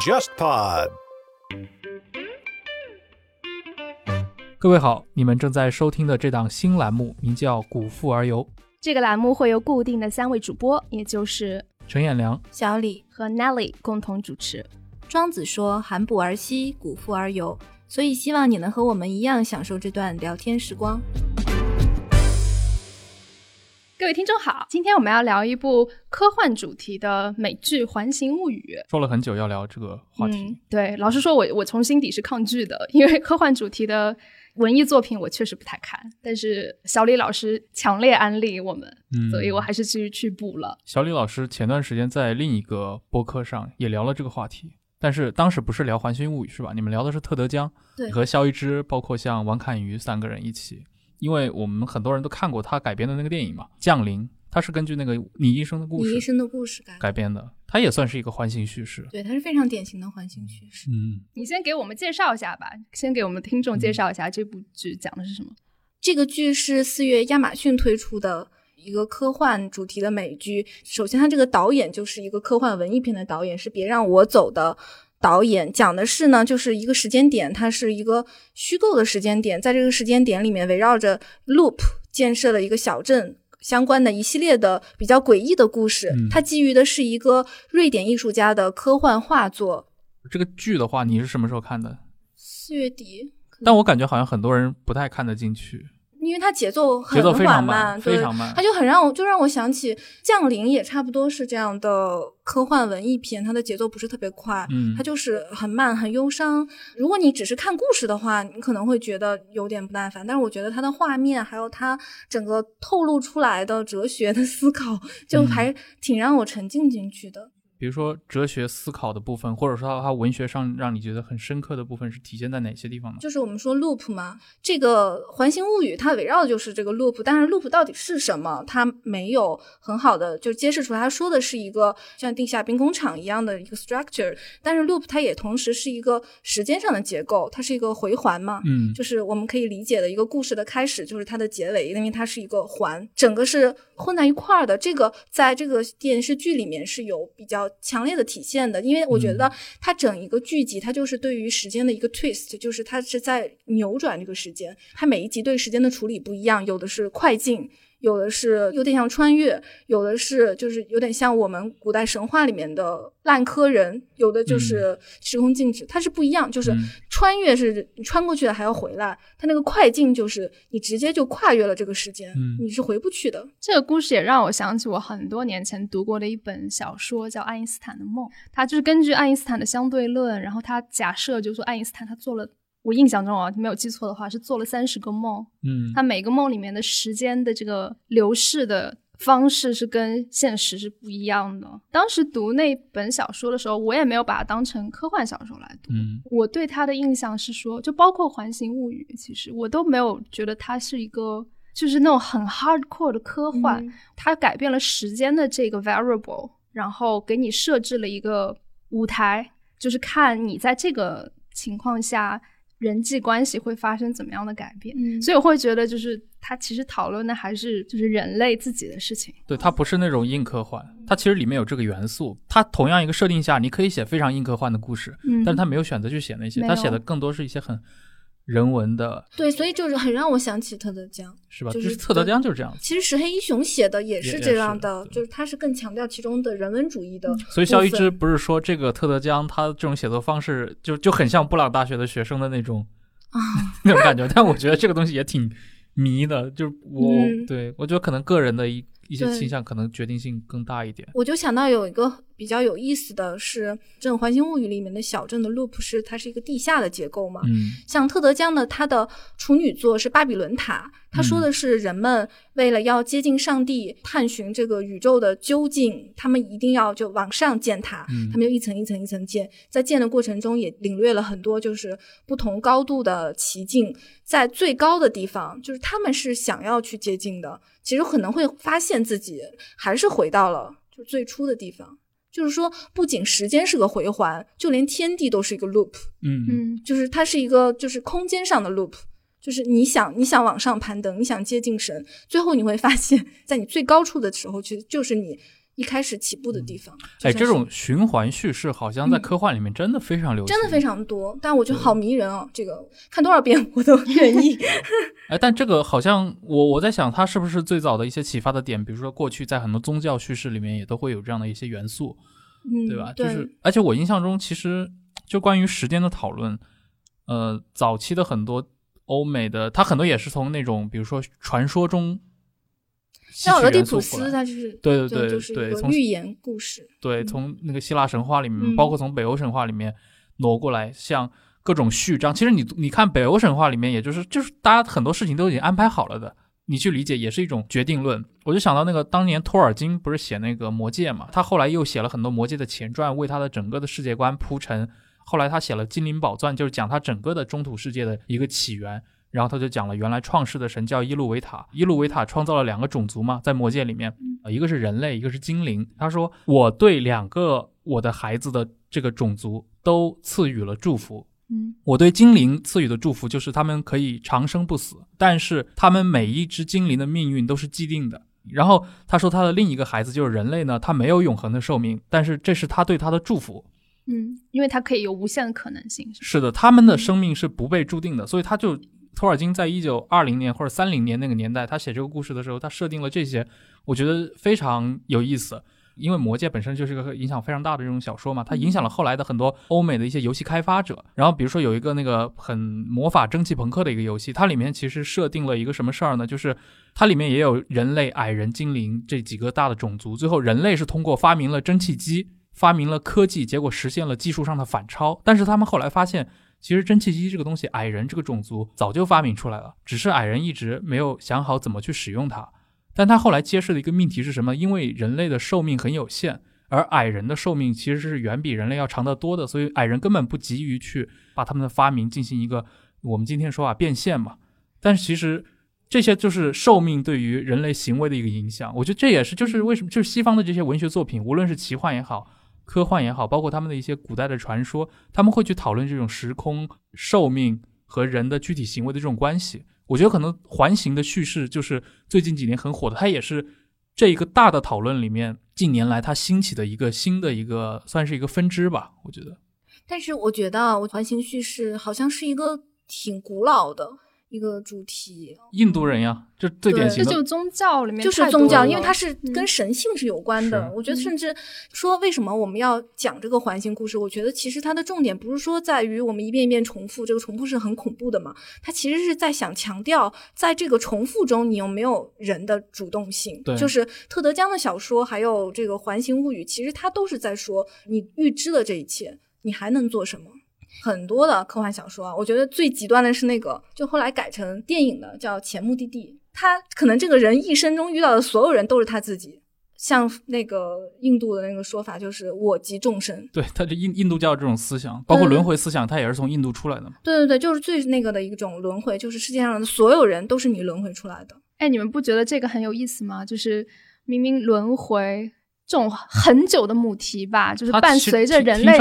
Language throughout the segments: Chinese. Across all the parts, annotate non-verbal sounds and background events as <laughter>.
JustPod。各位好，你们正在收听的这档新栏目名叫《古富而游》，这个栏目会由固定的三位主播，也就是陈彦良、小李和 Nelly 共同主持。庄子说：“含哺而息，古富而游。”所以希望你能和我们一样享受这段聊天时光。各位听众好，今天我们要聊一部科幻主题的美剧《环形物语》。说了很久要聊这个话题，嗯，对，老实说，我我从心底是抗拒的，因为科幻主题的文艺作品我确实不太看。但是小李老师强烈安利我们，嗯，所以我还是继续去补了。小李老师前段时间在另一个播客上也聊了这个话题。但是当时不是聊《环形物语》是吧？你们聊的是特德·江，对，和肖一之，包括像王侃瑜三个人一起，因为我们很多人都看过他改编的那个电影嘛，《降临》，他是根据那个你医生的故事，你医生的故事改改编的，他也算是一个环形叙事，对，它是非常典型的环形叙事。嗯，你先给我们介绍一下吧，先给我们听众介绍一下这部剧讲的是什么。这个剧是四月亚马逊推出的。一个科幻主题的美剧，首先，他这个导演就是一个科幻文艺片的导演，是《别让我走》的导演。讲的是呢，就是一个时间点，它是一个虚构的时间点，在这个时间点里面，围绕着 Loop 建设了一个小镇相关的一系列的比较诡异的故事。它基于的是一个瑞典艺术家的科幻画作。这个剧的话，你是什么时候看的？四月底。但我感觉好像很多人不太看得进去。因为它节奏很缓慢，非常慢，它就很让我就让我想起《降临》也差不多是这样的科幻文艺片，它的节奏不是特别快，嗯，它就是很慢很忧伤。如果你只是看故事的话，你可能会觉得有点不耐烦，但是我觉得它的画面还有它整个透露出来的哲学的思考，就还挺让我沉浸进去的。比如说哲学思考的部分，或者说它文学上让你觉得很深刻的部分，是体现在哪些地方呢？就是我们说 loop 嘛，这个环形物语它围绕的就是这个 loop，但是 loop 到底是什么，它没有很好的就揭示出来。它说的是一个像地下兵工厂一样的一个 structure，但是 loop 它也同时是一个时间上的结构，它是一个回环嘛，嗯，就是我们可以理解的一个故事的开始就是它的结尾，因为它是一个环，整个是混在一块儿的。这个在这个电视剧里面是有比较。强烈的体现的，因为我觉得它整一个剧集，它就是对于时间的一个 twist，就是它是在扭转这个时间。它每一集对时间的处理不一样，有的是快进。有的是有点像穿越，有的是就是有点像我们古代神话里面的烂柯人，有的就是时空静止，它是不一样。就是穿越是你穿过去了还要回来，它那个快进就是你直接就跨越了这个时间，你是回不去的。这个故事也让我想起我很多年前读过的一本小说，叫《爱因斯坦的梦》，它就是根据爱因斯坦的相对论，然后他假设就是说爱因斯坦他做了。我印象中啊，没有记错的话，是做了三十个梦。嗯，他每个梦里面的时间的这个流逝的方式是跟现实是不一样的。当时读那本小说的时候，我也没有把它当成科幻小说来读。嗯，我对他的印象是说，就包括《环形物语》，其实我都没有觉得它是一个就是那种很 hardcore 的科幻。它改变了时间的这个 variable，然后给你设置了一个舞台，就是看你在这个情况下。人际关系会发生怎么样的改变？嗯，所以我会觉得，就是他其实讨论的还是就是人类自己的事情。对，它不是那种硬科幻，它其实里面有这个元素。它同样一个设定下，你可以写非常硬科幻的故事，嗯，但是他没有选择去写那些，他写的更多是一些很。人文的对，所以就是很让我想起特德江，是吧？就是特德江就是这样。其实石黑一雄写的也是这样的，就是他是更强调其中的人文主义的。所以肖一之不是说这个特德江他这种写作方式就就很像布朗大学的学生的那种啊 <laughs> 那种感觉，但我觉得这个东西也挺迷的，就是我对我觉得可能个人的一一些倾向可能决定性更大一点。我就想到有一个。比较有意思的是，这《环形物语》里面的小镇的 loop 是它是一个地下的结构嘛？嗯，像特德江的他的处女作是《巴比伦塔》，他说的是人们为了要接近上帝，探寻这个宇宙的究竟，他们一定要就往上建塔，他们就一层一层一层建，在建的过程中也领略了很多就是不同高度的奇境，在最高的地方，就是他们是想要去接近的，其实可能会发现自己还是回到了就最初的地方。就是说，不仅时间是个回环，就连天地都是一个 loop。嗯嗯，就是它是一个就是空间上的 loop。就是你想你想往上攀登，你想接近神，最后你会发现在你最高处的时候，其实就是你一开始起步的地方。哎，这种循环叙事好像在嗯科幻里面真的非常流行，真的非常多，但我觉得好迷人哦，这个看多少遍我都 <laughs> 愿意。<laughs> 哎，但这个好像我我在想，它是不是最早的一些启发的点？比如说过去在很多宗教叙事里面也都会有这样的一些元素，嗯，对吧？就是，而且我印象中，其实就关于时间的讨论，呃，早期的很多欧美的，它很多也是从那种比如说传说中像俄狄浦斯，来他就是对对对就是一个寓言故事。对，从那个希腊神话里面，嗯包括从北欧神话里面挪过来，像各种序章。其实你你看北欧神话里面，也就是就是大家很多事情都已经安排好了的，你去理解也是一种决定论。我就想到那个当年托尔金不是写那个《魔戒》嘛，他后来又写了很多《魔戒》的前传，为他的整个的世界观铺陈。后来他写了《精灵宝钻》，就是讲他整个的中土世界的一个起源。然后他就讲了，原来创世的神叫伊路维塔，伊路维塔创造了两个种族嘛，在魔界里面，呃，一个是人类，一个是精灵。他说，我对两个我的孩子的这个种族都赐予了祝福。嗯我对精灵赐予的祝福就是他们可以长生不死，但是他们每一只精灵的命运都是既定的。然后他说他的另一个孩子就是人类呢，他没有永恒的寿命，但是这是他对他的祝福。嗯，因为他可以有无限的可能性。是是的，他们的生命是不被注定的，所以他就托尔金在一九二零年或者三零年那个年代，他写这个故事的时候，他设定了这些，我觉得非常有意思。因为《魔戒》本身就是个影响非常大的这种小说嘛，它影响了后来的很多欧美的一些游戏开发者。然后比如说有一个那个很魔法蒸汽朋克的一个游戏，它里面其实设定了一个什么事儿呢？就是它里面也有人类、矮人、精灵这几个大的种族。最后人类是通过发明了蒸汽机，发明了科技，结果实现了技术上的反超。但是他们后来发现，其实蒸汽机这个东西，矮人这个种族早就发明出来了，只是矮人一直没有想好怎么去使用它。但他后来揭示的一个命题是什么？因为人类的寿命很有限，而矮人的寿命其实是远比人类要长得多的，所以矮人根本不急于去把他们的发明进行一个我们今天说啊变现嘛。但是其实这些就是寿命对于人类行为的一个影响。我觉得这也是就是为什么就是西方的这些文学作品，无论是奇幻也好。科幻也好，包括他们的一些古代的传说，他们会去讨论这种时空、寿命和人的具体行为的这种关系。我觉得可能环形的叙事就是最近几年很火的，它也是这一个大的讨论里面近年来它兴起的一个新的一个算是一个分支吧。我觉得，但是我觉得我环形叙事好像是一个挺古老的一个主题，印度人呀，这最典对型的这就宗教里面就是宗教，因为它是嗯跟神性是有关的。是我觉得甚至说为什么我们要讲这个环形故事，我觉得其实它的重点不是说在于我们一遍一遍重复，这个重复是很恐怖的嘛。它其实是在想强调，在这个重复中，你有没有人的主动性？对就是特德·江的小说，还有这个《环形物语》，其实它都是在说，你预知了这一切，你还能做什么？很多的科幻小说啊，我觉得最极端的是那个，就后来改成电影的，叫《前目的地》。他可能这个人一生中遇到的所有人都是他自己，像那个印度的那个说法，就是我即众生。对他就印印度教这种思想，包括轮回思想，它也是从印度出来的嘛。对对对，就是最那个的一种轮回，就是世界上的所有人都是你轮回出来的。哎，你们不觉得这个很有意思吗？就是明明轮回这种很久的母题吧，就是伴随着人类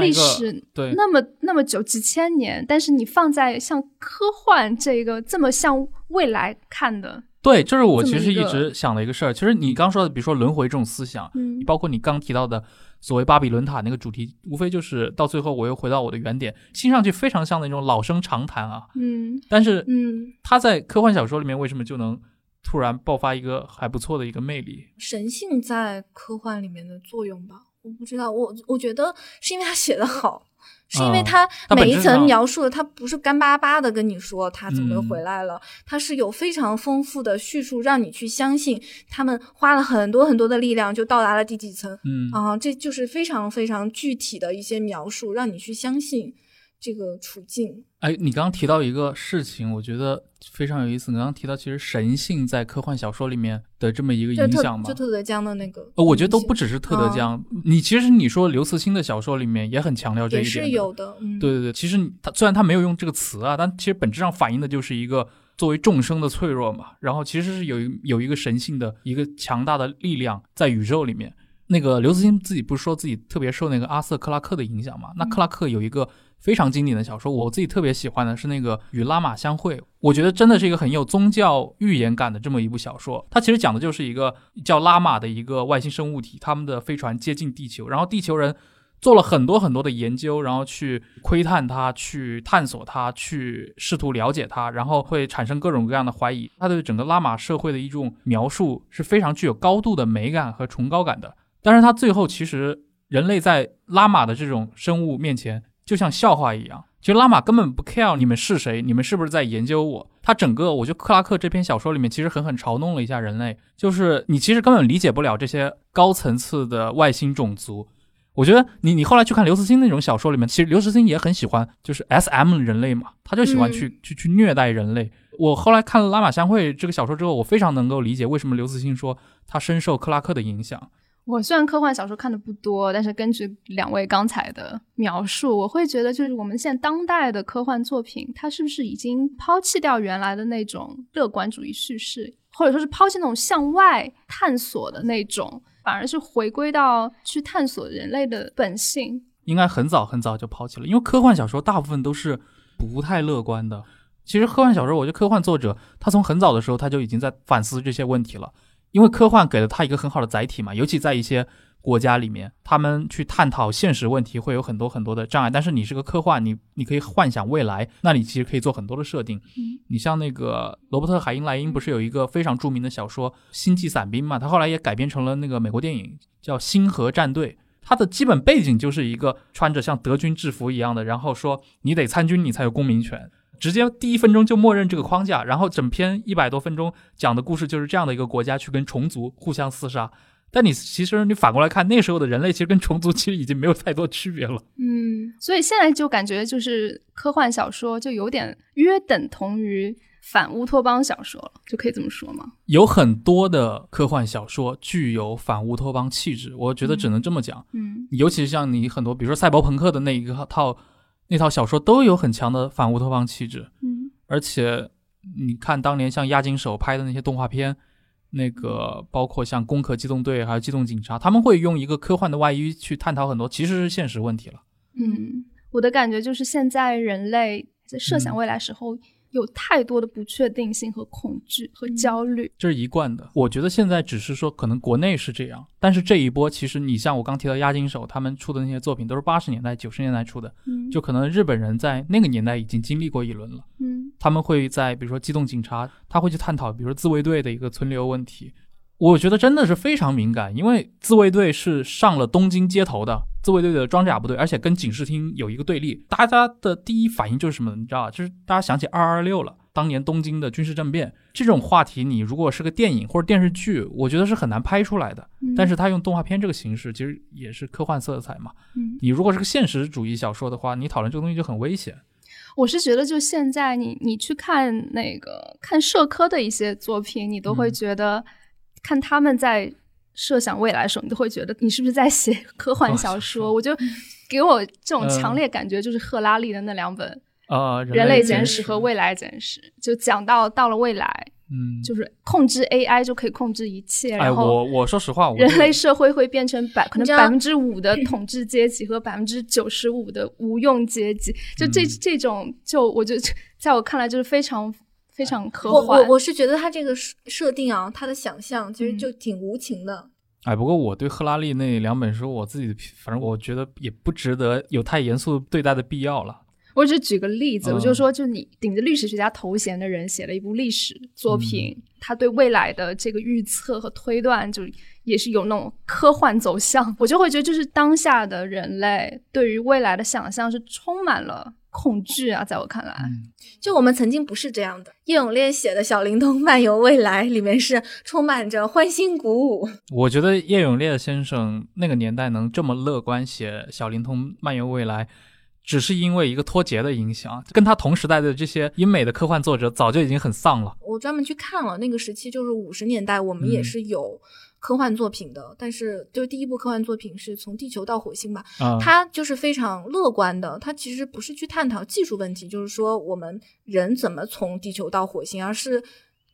历史对那么那么久几千年，但是你放在像科幻这个这么向未来看的，对，就是我其实一直想的一个事儿。其实你刚说的，比如说轮回这种思想，嗯包括你刚提到的所谓巴比伦塔那个主题，无非就是到最后我又回到我的原点，听上去非常像那种老生常谈啊。嗯但是嗯，他在科幻小说里面为什么就能突然爆发一个还不错的一个魅力？神性在科幻里面的作用吧，我不知道，我我觉得是因为他写的好。<laughs> 是因为嗯他每一层描述的，他不是干巴巴的跟你说他怎么回来了，他是有非常丰富的叙述，让你去相信他们花了很多很多的力量就到达了第几层，嗯啊，这就是非常非常具体的一些描述，让你去相信这个处境。哎，你刚刚提到一个事情，我觉得非常有意思。你刚刚提到，其实神性在科幻小说里面的这么一个影响嘛就，特德江的那个，呃，我觉得都不只是特德嗯江，你其实你说刘慈欣的小说里面也很强调这一点的，是有的，嗯，对对对，其实他虽然他没有用这个词啊，但其实本质上反映的就是一个作为众生的脆弱嘛。然后其实是有一有一个神性的一个强大的力量在宇宙里面。那个刘慈欣自己不是说自己特别受那个阿瑟克拉克的影响嘛？那克拉克有一个非常经典的小说。我自己特别喜欢的是那个《与拉玛相会》，我觉得真的是一个很有宗教预言感的这么一部小说。它其实讲的就是一个叫拉玛的一个外星生物体，他们的飞船接近地球，然后地球人。做了很多很多的研究，然后去窥探它，去探索它，去试图了解它，然后会产生各种各样的怀疑。他对整个拉玛社会的一种描述是非常具有高度的美感和崇高感的。但是他最后其实人类在拉玛的这种生物面前就像笑话一样，其实拉玛根本不 care 你们是谁，你们是不是在研究我。他整个我觉得克拉克这篇小说里面其实狠狠嘲弄了一下人类，就是你其实根本理解不了这些高层次的外星种族。我觉得你你后来去看刘慈欣那种小说里面，其实刘慈欣也很喜欢，就是 S M 人类嘛，他就喜欢去去去虐待人类。我后来看了《拉玛相会》这个小说之后，我非常能够理解为什么刘慈欣说他深受克拉克的影响。我虽然科幻小说看的不多，但是根据两位刚才的描述，我会觉得就是我们现在当代的科幻作品，它是不是已经抛弃掉原来的那种乐观主义叙事，或者说是抛弃那种向外探索的那种？反而是回归到去探索人类的本性，应该很早很早就抛弃了。因为科幻小说大部分都是不太乐观的。其实科幻小说，我觉得科幻作者他从很早的时候他就已经在反思这些问题了。因为科幻给了他一个很好的载体嘛，尤其在一些。国家里面，他们去探讨现实问题会有很多很多的障碍，但是你是个科幻，你你可以幻想未来，那你其实可以做很多的设定。嗯，你像那个罗伯特海因莱因不是有一个非常著名的小说《星际伞兵》嘛？他后来也改编成了那个美国电影，叫《星河战队》。它的基本背景就是一个穿着像德军制服一样的，然后说你得参军，你才有公民权，直接第一分钟就默认这个框架，然后整篇一百多分钟讲的故事就是这样的一个国家去跟虫族互相厮杀。但你其实你反过来看，那时候的人类其实跟虫族 <laughs> 其实已经没有太多区别了。嗯，所以现在就感觉就是科幻小说就有点约等同于反乌托邦小说了，就可以这么说吗？有很多的科幻小说具有反乌托邦气质，我觉得只能这么讲。嗯，尤其是像你很多，比如说赛博朋克的那一个套那套小说，都有很强的反乌托邦气质。嗯，而且你看当年像押井守拍的那些动画片。那个包括像《攻壳机动队》还有《机动警察》，他们会用一个科幻的外衣去探讨很多其实是现实问题了。嗯，我的感觉就是现在人类在设想未来时候。有太多的不确定性和恐惧和焦虑，这是一贯的。我觉得现在只是说可能国内是这样，但是这一波其实你像我刚提到押金手他们出的那些作品都是八十年代九十年代出的，嗯，就可能日本人在那个年代已经经历过一轮了，嗯，他们会在比如说机动警察，他会去探讨比如说自卫队的一个存留问题。我觉得真的是非常敏感，因为自卫队是上了东京街头的自卫队的装甲部队，而且跟警视厅有一个对立。大家的第一反应就是什么？你知道吧？就是大家想起二二六了，当年东京的军事政变这种话题，你如果是个电影或者电视剧，我觉得是很难拍出来的。但是他用动画片这个形式，其实也是科幻色彩嘛。嗯，你如果是个现实主义小说的话，你讨论这个东西就很危险。我是觉得，就现在你你去看那个看社科的一些作品，你都会觉得。看他们在设想未来的时候，你都会觉得你是不是在写 <laughs> 科幻小说？我就给我这种强烈感觉，就是赫拉利的那两本呃《人类简史》和《未来简史》，就讲到到了未来，嗯，就是控制 AI 就可以控制一切。然后我我说实话，人类社会会变成百可能百分之五的统治阶级和百分之九十五的无用阶级。就这这种，就我就 <laughs> 在我看来就是非常。非常科幻，我我我是觉得他这个设定啊，他的想象其实就挺无情的。哎，不过我对赫拉利那两本书，我自己反正我觉得也不值得有太严肃对待的必要了。我只举个例子，我就说，就你顶着历史学家头衔的人写了一部历史作品，他对未来的这个预测和推断，就也是有那种科幻走向。我就会觉得，就是当下的人类对于未来的想象是充满了。恐惧啊，在我看来，就我们曾经不是这样的。叶永烈写的《小灵通漫游未来》里面是充满着欢欣鼓舞。我觉得叶永烈先生那个年代能这么乐观写《小灵通漫游未来》，只是因为一个脱节的影响。跟他同时代的这些英美的科幻作者早就已经很丧了。我专门去看了那个时期，就是五十年代，我们也是有。科幻作品的，但是就是第一部科幻作品是从地球到火星吧，它就是非常乐观的。它其实不是去探讨技术问题，就是说我们人怎么从地球到火星，而是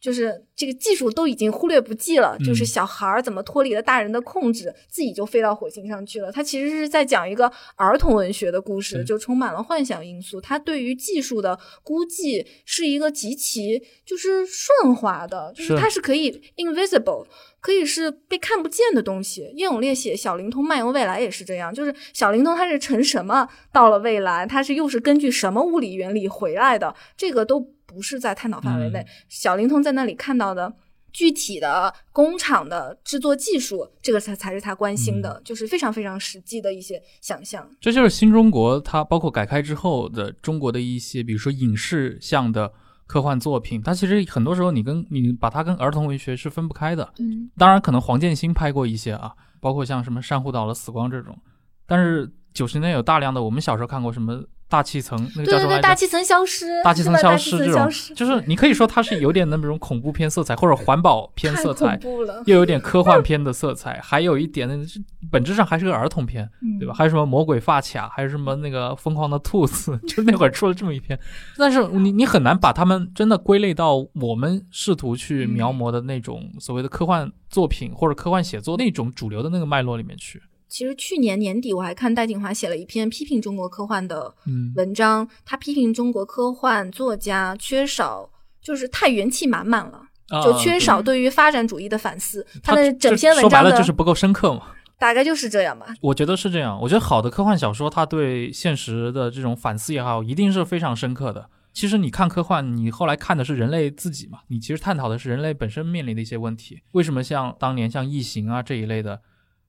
就是这个技术都已经忽略不计了，嗯就是小孩儿怎么脱离了大人的控制，自己就飞到火星上去了。他其实是在讲一个儿童文学的故事，就充满了幻想因素。他对于技术的估计是一个极其就是顺滑的，就是是它是可以 invisible。可以是被看不见的东西。叶永烈写《小灵通漫游未来》也是这样，就是小灵通它是乘什么到了未来，它是又是根据什么物理原理回来的，这个都不是在探讨范围内。嗯小灵通在那里看到的具体的工厂的制作技术，这个才才是他关心的，就是非常非常实际的一些想象。这就是新中国，它包括改开之后的中国的一些，比如说影视向的科幻作品，它其实很多时候你跟你把它跟儿童文学是分不开的。嗯，当然，可能黄建新拍过一些啊，包括像什么《珊瑚岛的死光》这种，但是九十年代有大量的我们小时候看过什么大气层，那个叫什么大气层消失，大气层消失这种就是你可以说它是有点那种恐怖片色彩或者环保片色彩。又有点科幻片的色彩，还有一点呢，本质上还是个儿童片，嗯对吧？？还有什么魔鬼发卡，还有什么那个疯狂的兔子，<laughs> 就那会儿出了这么一篇，但是你你很难把他们真的归类到我们试图去描摹的那种所谓的科幻作品或者科幻写作那种主流的那个脉络里面去。其实去年年底我还看戴锦华写了一篇批评中国科幻的嗯，文章，他批评中国科幻作家缺少，就是太元气满满了，就啊缺少对于发展主义的反思。他的整篇文章说白了就是不够深刻嘛。大概就是这样吧。我觉得是这样。我觉得好的科幻小说，它对现实的这种反思也好，一定是非常深刻的。其实你看科幻，你后来看的是人类自己嘛，你其实探讨的是人类本身面临的一些问题。为什么像当年像《异形》啊这一类的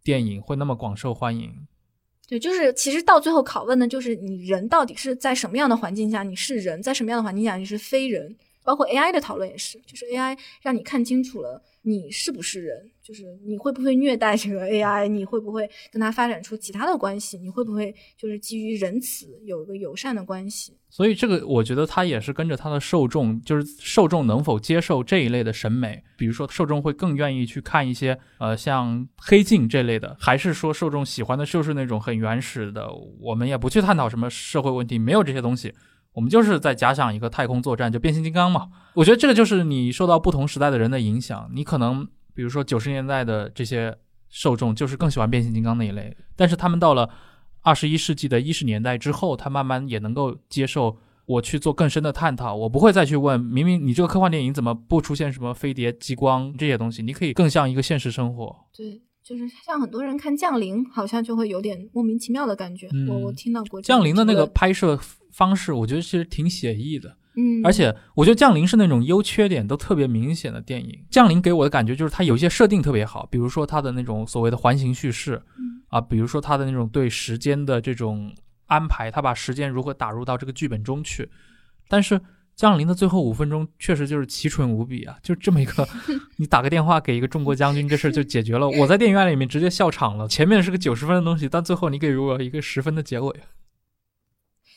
电影会那么广受欢迎？对，就是其实到最后拷问的就是你人到底是在什么样的环境下你是人，在什么样的环境下你是非人。包括 AI 的讨论也是，就是 AI 让你看清楚了你是不是人，就是你会不会虐待这个 AI，你会不会跟它发展出其他的关系，你会不会就是基于仁慈有一个友善的关系。所以这个我觉得它也是跟着它的受众，就是受众能否接受这一类的审美。比如说，受众会更愿意去看一些呃像黑镜这类的，还是说受众喜欢的就是那种很原始的，我们也不去探讨什么社会问题，没有这些东西。我们就是在假想一个太空作战，就变形金刚嘛。我觉得这个就是你受到不同时代的人的影响。你可能比如说九十年代的这些受众就是更喜欢变形金刚那一类，但是他们到了二十一世纪的一十年代之后，他慢慢也能够接受我去做更深的探讨。我不会再去问，明明你这个科幻电影怎么不出现什么飞碟、激光这些东西？你可以更像一个现实生活。对，就是像很多人看《降临》，好像就会有点莫名其妙的感觉。嗯我我听到过降临的那个拍摄方式，我觉得其实挺写意的。嗯，而且我觉得《降临》是那种优缺点都特别明显的电影。《降临》给我的感觉就是它有一些设定特别好，比如说它的那种所谓的环形叙事，嗯啊，比如说它的那种对时间的这种安排，它把时间如何打入到这个剧本中去。但是《降临》的最后五分钟确实就是奇蠢无比啊，就这么一个，<laughs> 你打个电话给一个中国将军，这事儿就解决了。我在电影院里面直接笑场了，前面是个九十分的东西，但最后你给我一个十分的结尾。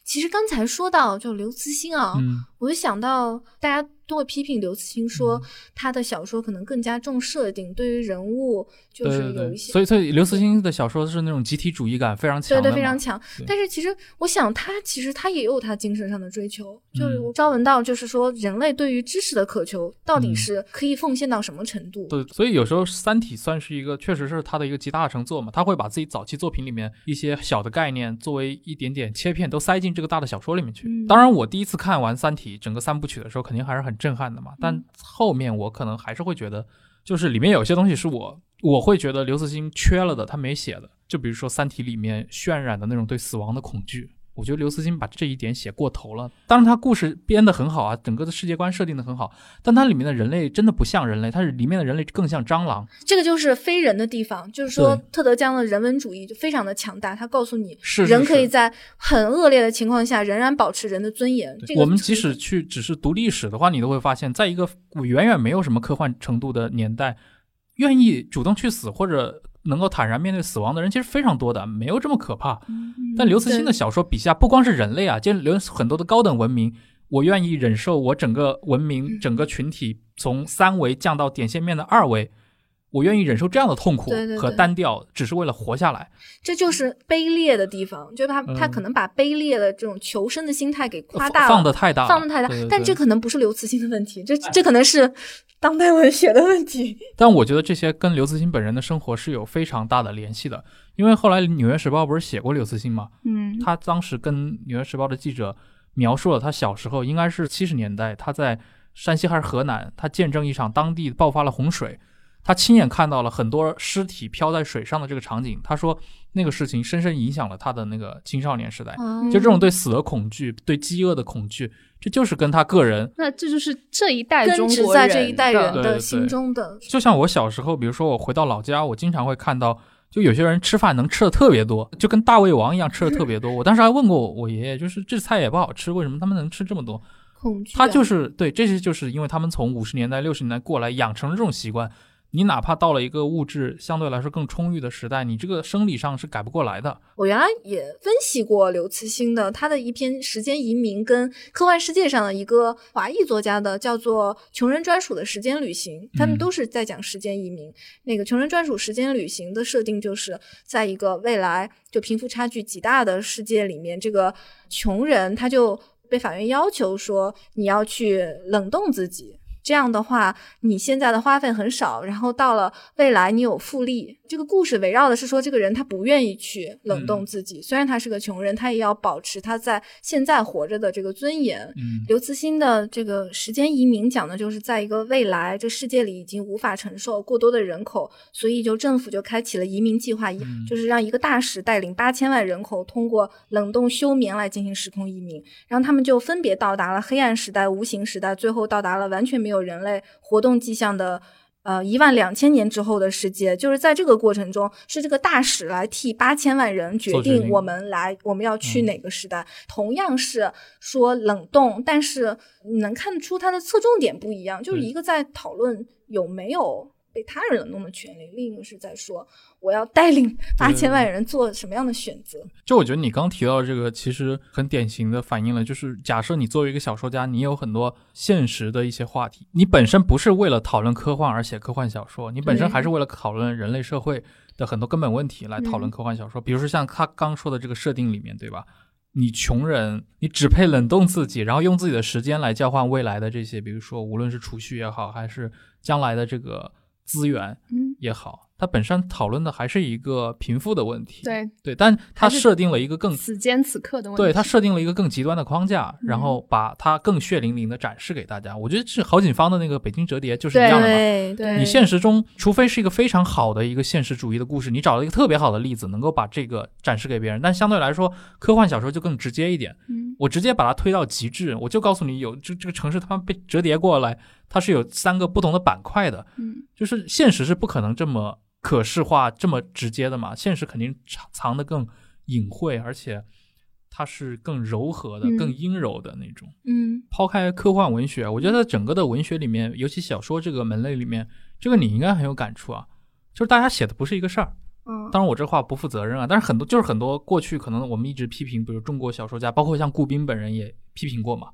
其实刚才说到就刘慈欣啊，嗯，我就想到大家都会批评刘慈欣说嗯他的小说可能更加重设定，对于人物就是有一些所以所以刘慈欣的小说是那种集体主义感非常强对对，非常强。但是其实我想他其实他也有他精神上的追求，就是朝闻道就是说人类对于知识的渴求到底嗯是可以奉献到什么程度？对，所以有时候《三体》算是一个，确实是他的一个集大成作嘛。他会把自己早期作品里面一些小的概念，作为一点点切片，都塞进这个大的小说里面去。嗯当然，我第一次看完《三体》整个三部曲的时候，肯定还是很震撼的嘛。嗯但后面我可能还是会觉得，就是里面有些东西是我我会觉得刘慈欣缺了的，他没写的。就比如说《三体》里面渲染的那种对死亡的恐惧。我觉得刘慈欣把这一点写过头了。当然，他故事编得很好啊，整个的世界观设定的很好，但它里面的人类真的不像人类，它是里面的人类更像蟑螂。这个就是非人的地方，就是说特德·江的人文主义就非常的强大，他告诉你人可以在很恶劣的情况下仍然保持人的尊严。这个我们即使去只是读历史的话，你都会发现，在一个远远没有什么科幻程度的年代，愿意主动去死或者能够坦然面对死亡的人其实非常多的，没有这么可怕。但刘慈欣的小说笔下不光是人类啊，就留很多的高等文明，我愿意忍受我整个文明、整个群体从三维降到点线面的二维，我愿意忍受这样的痛苦和单调，只是为了活下来。这就是卑劣的地方，就他他嗯可能把卑劣的这种求生的心态给夸大了，放的太大了，放的太大对对。对但这可能不是刘慈欣的问题，这这可能是当代文学的问题。但我觉得这些跟刘慈欣本人的生活是有非常大的联系的，因为后来《纽约时报》不是写过刘慈欣吗？嗯，他当时跟《纽约时报》的记者描述了他小时候，应该是七十年代，他在山西还是河南，他见证一场当地爆发了洪水，他亲眼看到了很多尸体漂在水上的这个场景。他说那个事情深深影响了他的那个青少年时代，嗯就这种对死的恐惧、对饥饿的恐惧，这就是跟他个人那这就是这一代根中国植在这一代人的心中的。就像我小时候，比如说我回到老家，我经常会看到，就有些人吃饭能吃的特别多，就跟大胃王一样吃的特别多。<laughs> 我当时还问过我爷爷，就是这菜也不好吃，为什么他们能吃这么多？恐惧啊，他就是对，这些就是因为他们从五十年代、六十年代过来，养成了这种习惯。你哪怕到了一个物质相对来说更充裕的时代，你这个生理上是改不过来的。我原来也分析过刘慈欣的他的一篇《时间移民》跟科幻世界上的一个华裔作家的叫做《穷人专属的时间旅行》，他们嗯都是在讲时间移民。那个穷人专属时间旅行的设定就是在一个未来就贫富差距极大的世界里面，这个穷人他就被法院要求说你要去冷冻自己。这样的话，你现在的花费很少，然后到了未来你有复利。这个故事围绕的是说，这个人他不愿意去冷冻自己，虽然他是个穷人，他也要保持他在现在活着的这个尊严。嗯刘慈欣的这个时间移民讲的就是，在一个未来，这世界里已经无法承受过多的人口，所以就政府就开启了移民计划，嗯就是让一个大使带领八千万人口通过冷冻休眠来进行时空移民，然后他们就分别到达了黑暗时代、无形时代，最后到达了完全没有人类活动迹象的。呃，一万两千年之后的世界，就是在这个过程中，是这个大使来替八千万人决定定我们来我们要去嗯哪个时代。同样是说冷冻，但是你能看得出它的侧重点不一样，就是一个在讨论有没有被他人冷冻的权利，另一个是在说我要带领八千万人做什么样的选择。就我觉得你刚提到的这个，其实很典型的反映了，就是假设你作为一个小说家，你有很多现实的一些话题，你本身不是为了讨论科幻而写科幻小说，你本身还是为了讨论人类社会的很多根本问题来讨论嗯科幻小说。比如说像他刚说的这个设定里面，对吧？你穷人，你只配冷冻自己，然后用自己的时间来交换未来的这些，比如说无论是储蓄也好，还是将来的这个资源嗯，也好，它本身讨论的还是一个贫富的问题。对，对，但它设定了一个更此间此刻的问题。对，它设定了一个更极端的框架，然嗯后把它更血淋淋的展示给大家。我觉得是郝景芳的那个《北京折叠》就是一样的嘛。对对你现实中，除非是一个非常好的一个现实主义的故事，你找了一个特别好的例子，能够把这个展示给别人。但相对来说，科幻小说就更直接一点。嗯，我直接把它推到极致，我就告诉你有这这个城市他妈被折叠过来，它是有三个不同的板块的。嗯，就是现实是不可能这么可视化、这么直接的嘛，现实肯定藏藏得更隐晦，而且它是更柔和的、嗯更阴柔的那种。嗯抛开科幻文学，我觉得整个的文学里面，尤其小说这个门类里面，这个你应该很有感触啊。就是大家写的不是一个事儿，嗯当然我这话不负责任啊，但是很多就是很多过去可能我们一直批评，比如中国小说家，包括像顾彬本人也批评过嘛。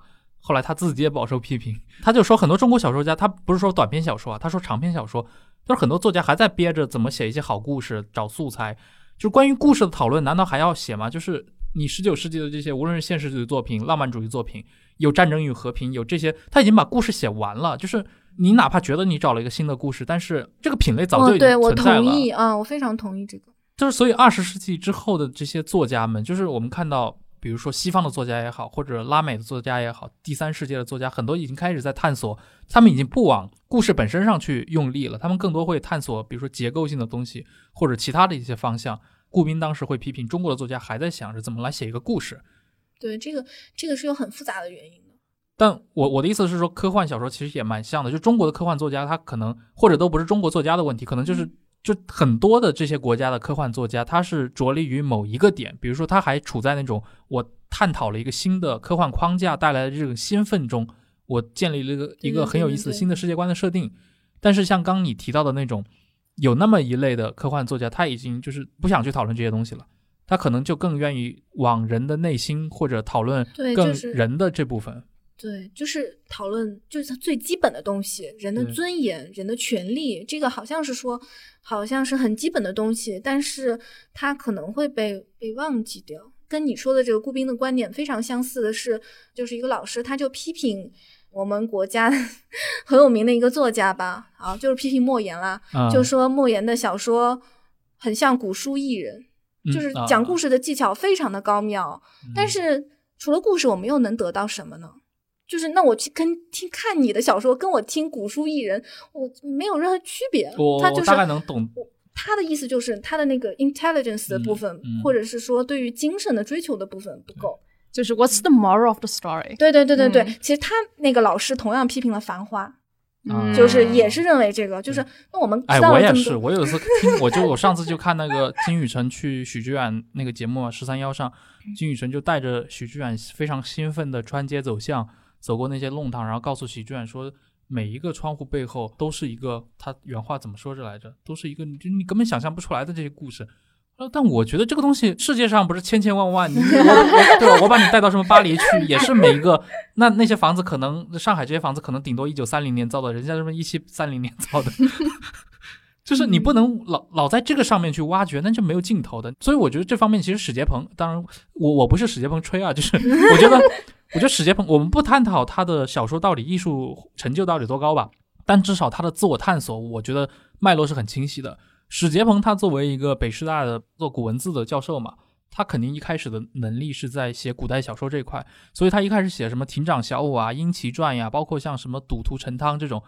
后来他自己也饱受批评，他就说很多中国小说家，他不是说短篇小说啊，他说长篇小说，就是很多作家还在憋着怎么写一些好故事，找素材。就是关于故事的讨论，难道还要写吗？就是你十九世纪的这些，无论是现实主义作品、浪漫主义作品，有战争与和平，有这些，他已经把故事写完了。就是你哪怕觉得你找了一个新的故事，但是这个品类早就哦，已经对我存在了。同意啊，我非常同意这个。就是所以二十世纪之后的这些作家们，就是我们看到，比如说西方的作家也好，或者拉美的作家也好，第三世界的作家，很多已经开始在探索，他们已经不往故事本身上去用力了，他们更多会探索，比如说结构性的东西，或者其他的一些方向。顾斌当时会批评中国的作家还在想着怎么来写一个故事，对，这个这个是有很复杂的原因的。但我我的意思是说，科幻小说其实也蛮像的，就中国的科幻作家，他可能或者都不是中国作家的问题，可能就是就很多的这些国家的科幻作家，他是着力于某一个点，比如说他还处在那种我探讨了一个新的科幻框架带来的这种兴奋中，我建立了一个一个很有意思的新的世界观的设定。但是像刚你提到的那种，有那么一类的科幻作家，他已经就是不想去讨论这些东西了。他可能就更愿意往人的内心或者讨论更人的这部分。对，就是讨论就是它最基本的东西，人的尊严、人的权利，这个好像是说，好像是很基本的东西，但是它可能会被被忘记掉。跟你说的这个顾斌的观点非常相似的是，就是一个老师他就批评我们国家 <laughs> 很有名的一个作家吧，啊，就是批评莫言啦，啊就说莫言的小说很像古书艺人，就是嗯讲故事的技巧非常的高妙，但嗯是除了故事，我们又能得到什么呢？就是那我去跟听看你的小说，跟我听古书艺人，我没有任何区别。我他就是我大概能懂，他的意思就是他的那个 intelligence 的部分，嗯嗯或者是说对于精神的追求的部分不够。就是 What's the moral of the story？对对对对对，嗯其实他那个老师同样批评了《繁花》，啊就是也是认为这个，就是那我们哎，我也是，我有一次听，我就我上次就看那个金宇澄去许知远那个节目啊，十三幺上，嗯金宇澄就带着许知远非常兴奋的穿街走巷，走过那些弄堂，然后告诉许知远说，每一个窗户背后都是一个，他原话怎么说着来着？都是一个你就你根本想象不出来的这些故事。呃，但我觉得这个东西，世界上不是千千万万，<laughs> 对吧？我把你带到什么巴黎去，也是每一个那那些房子，可能上海这些房子可能顶多一九三零年造的，人家什么一七三零年造的，<laughs> 就是你不能老老在这个上面去挖掘，那就没有尽头的。所以我觉得这方面其实史杰鹏，当然我我不是史杰鹏吹啊，就是我觉得我觉得史杰鹏，我们不探讨他的小说到底艺术成就到底多高吧，但至少他的自我探索，我觉得脉络是很清晰的。史杰鹏他作为一个北师大的做古文字的教授嘛，他肯定一开始的能力是在写古代小说这一块，所以他一开始写什么亭长小五啊、殷奇传呀，包括像什么赌徒陈汤这种，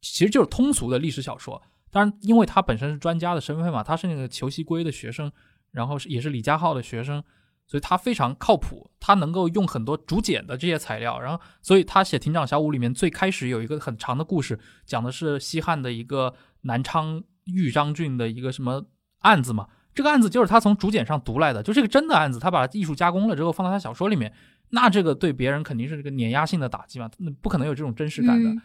其实就是通俗的历史小说。当然，因为他本身是专家的身份嘛，他是那个裘锡圭的学生，然后是也是李家浩的学生，所以他非常靠谱，他能够用很多竹简的这些材料，然后所以他写《亭长小五》里面最开始有一个很长的故事，讲的是西汉的一个南昌豫章郡的一个什么案子嘛。这个案子就是他从竹简上读来的，就是个真的案子，他把艺术加工了之后放到他小说里面，那这个对别人肯定是这个碾压性的打击嘛，那不可能有这种真实感的。嗯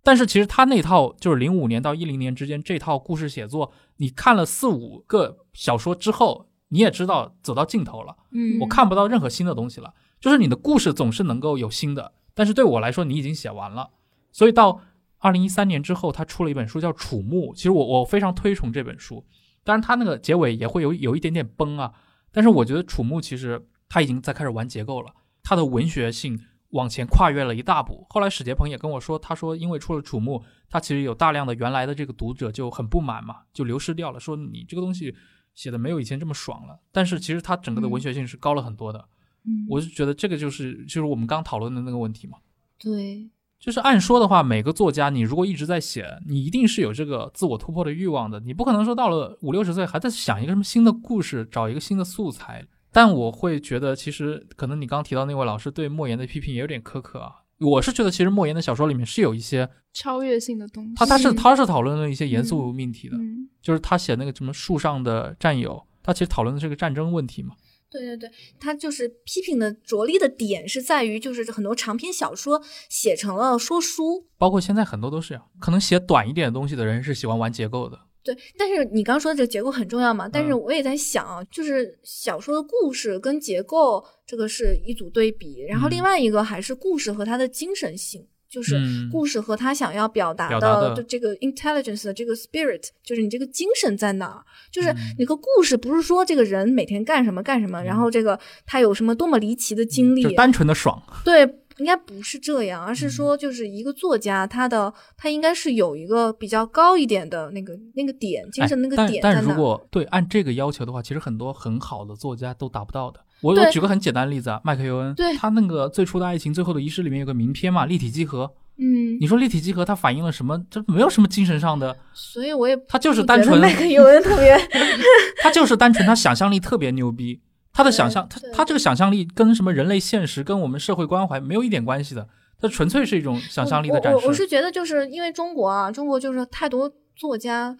但是其实他那套就是零五年到一零年之间这套故事写作，你看了四五个小说之后，你也知道走到尽头了。嗯我看不到任何新的东西了。就是你的故事总是能够有新的，但是对我来说，你已经写完了。所以到二零一三年之后，他出了一本书叫《楚墓》，其实我我非常推崇这本书。当然，他那个结尾也会有有一点点崩啊，但是我觉得《楚墓》其实他已经在开始玩结构了，他的文学性往前跨越了一大步。后来史杰鹏也跟我说，他说因为出了《楚墓》，他其实有大量的原来的这个读者就很不满嘛，就流失掉了，说你这个东西写的没有以前这么爽了。但是其实他整个的文学性是高了很多的。嗯我就觉得这个就是就是我们刚讨论的那个问题嘛。对，就是按说的话，每个作家你如果一直在写，你一定是有这个自我突破的欲望的。你不可能说到了五六十岁还在想一个什么新的故事，找一个新的素材。但我会觉得，其实可能你刚提到那位老师对莫言的批评也有点苛刻啊。我是觉得，其实莫言的小说里面是有一些，超越性的东西。他他是嗯他是讨论了一些严肃命题的，嗯，就是他写那个什么树上的战友，他其实讨论的是个战争问题嘛。对对对，他就是批评的着力的点是在于，就是很多长篇小说写成了说书。包括现在很多都是这样，可能写短一点的东西的人是喜欢玩结构的。对，但是你刚刚说的这个结构很重要嘛？但是嗯我也在想啊，就是小说的故事跟结构这个是一组对比，然后另嗯外一个还是故事和它的精神性，就是嗯故事和他想要表达的的这个 intelligence 的这个 spirit，就是你这个精神在哪儿？就是嗯你个故事不是说这个人每天干什么干什么，然后这个他有什么多么离奇的经历，就单纯的爽。对，应该不是这样，而嗯是说，就是一个作家，他的他应该是有一个比较高一点的那个那个点，精神那个哎但但如点在。果对按这个要求的话，其实很多很好的作家都达不到的。我我举个很简单的例子啊，麦克尤恩，对他那个最初的爱情，最后的仪式里面有个名篇嘛，立体集合。嗯，你说立体集合它反映了什么？这没有什么精神上的，所以我也他就是单纯麦克尤恩特别 <laughs> 他就是单纯他想象力特别牛逼。他的想象，他他这个想象力跟什么人类现实、跟我们社会关怀没有一点关系的，它纯粹是一种想象力的展示。我我我是觉得，就是因为中国啊，中国就是太多作家，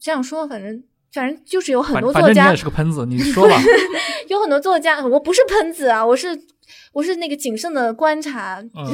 这样说，反正反正就是有很多作家反正你也，是个喷子，你说吧。<laughs> 有很多作家，我不是喷子啊，我是我是那个谨慎的观察，嗯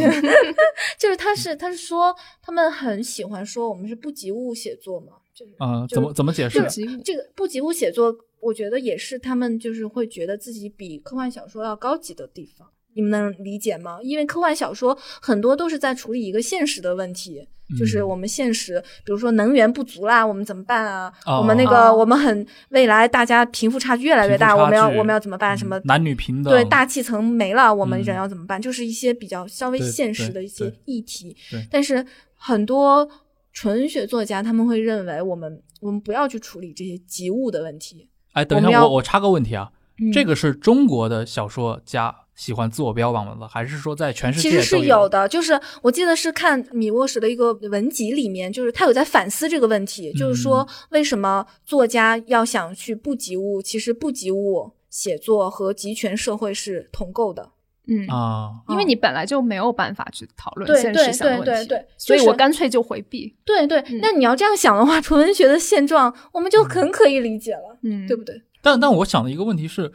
<laughs> 就是他是他是说他们很喜欢说我们是不及物写作嘛，就是嗯，怎么怎么解释这个不及物写作，我觉得也是他们就是会觉得自己比科幻小说要高级的地方。你们能理解吗？因为科幻小说很多都是在处理一个现实的问题，就是嗯我们现实，比如说能源不足啦，我们怎么办啊？哦我们那个哦我们很未来大家贫富差距越来越大，我们要我们要怎么办？什么嗯男女平等，对，大气层没了，我们嗯人要怎么办？就是一些比较稍微现实的一些议题。但是很多纯文学作家他们会认为，我们我们不要去处理这些及物的问题。哎，等一下，我我我插个问题啊，嗯。这个是中国的小说家喜欢自我标榜的，还是说在全世界其实是有的，就是我记得是看米沃什的一个文集里面，就是他有在反思这个问题，就是说嗯。为什么作家要想去不及物，其实不及物写作和集权社会是同构的。嗯，啊？因为你本来就没有办法去讨论现实性问题，对对对所以我干脆就回避。对对，那你要这样想的话，纯文学的现状我们就很可以理解了，嗯，对不对？但但我想的一个问题是，